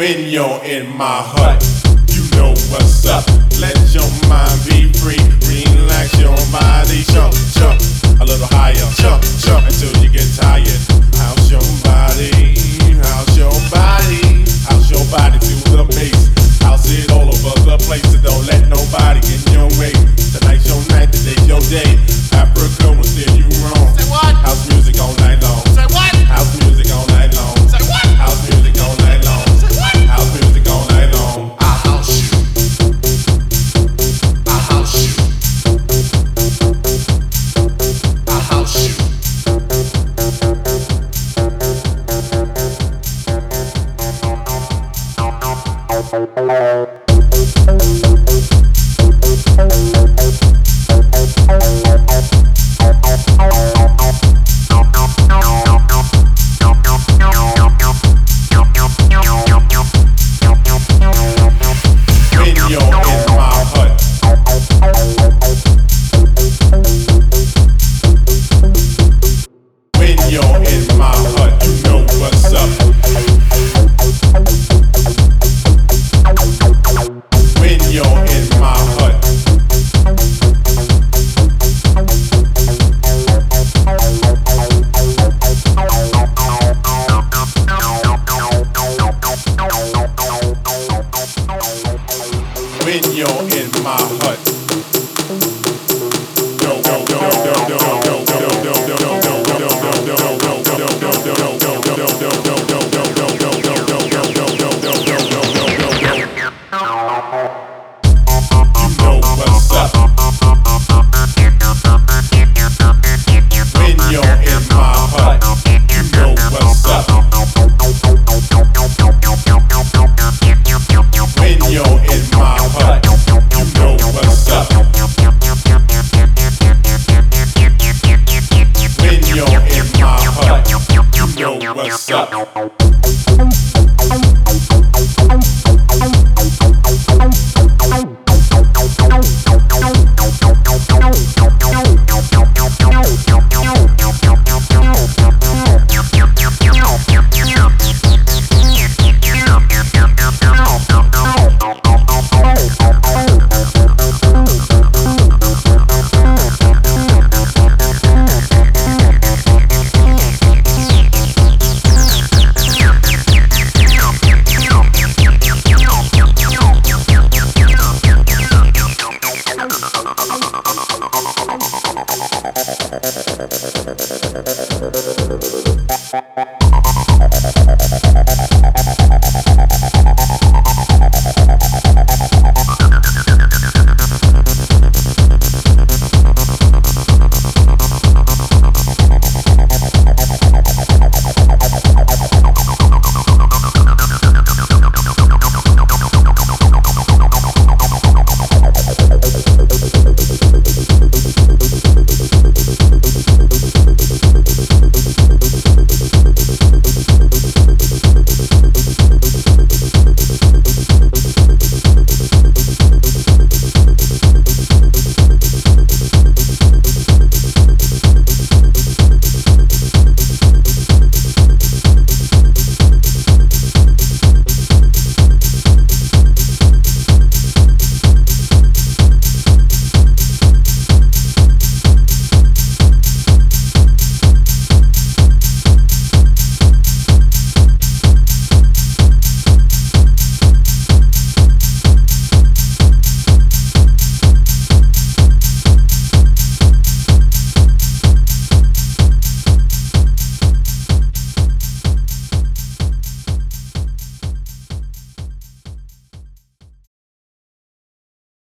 when you're in my hut. You know what's up. Let your mind be free. Relax your body. Jump, jump. A little higher. Jump, jump until you in my hut. You know what's up.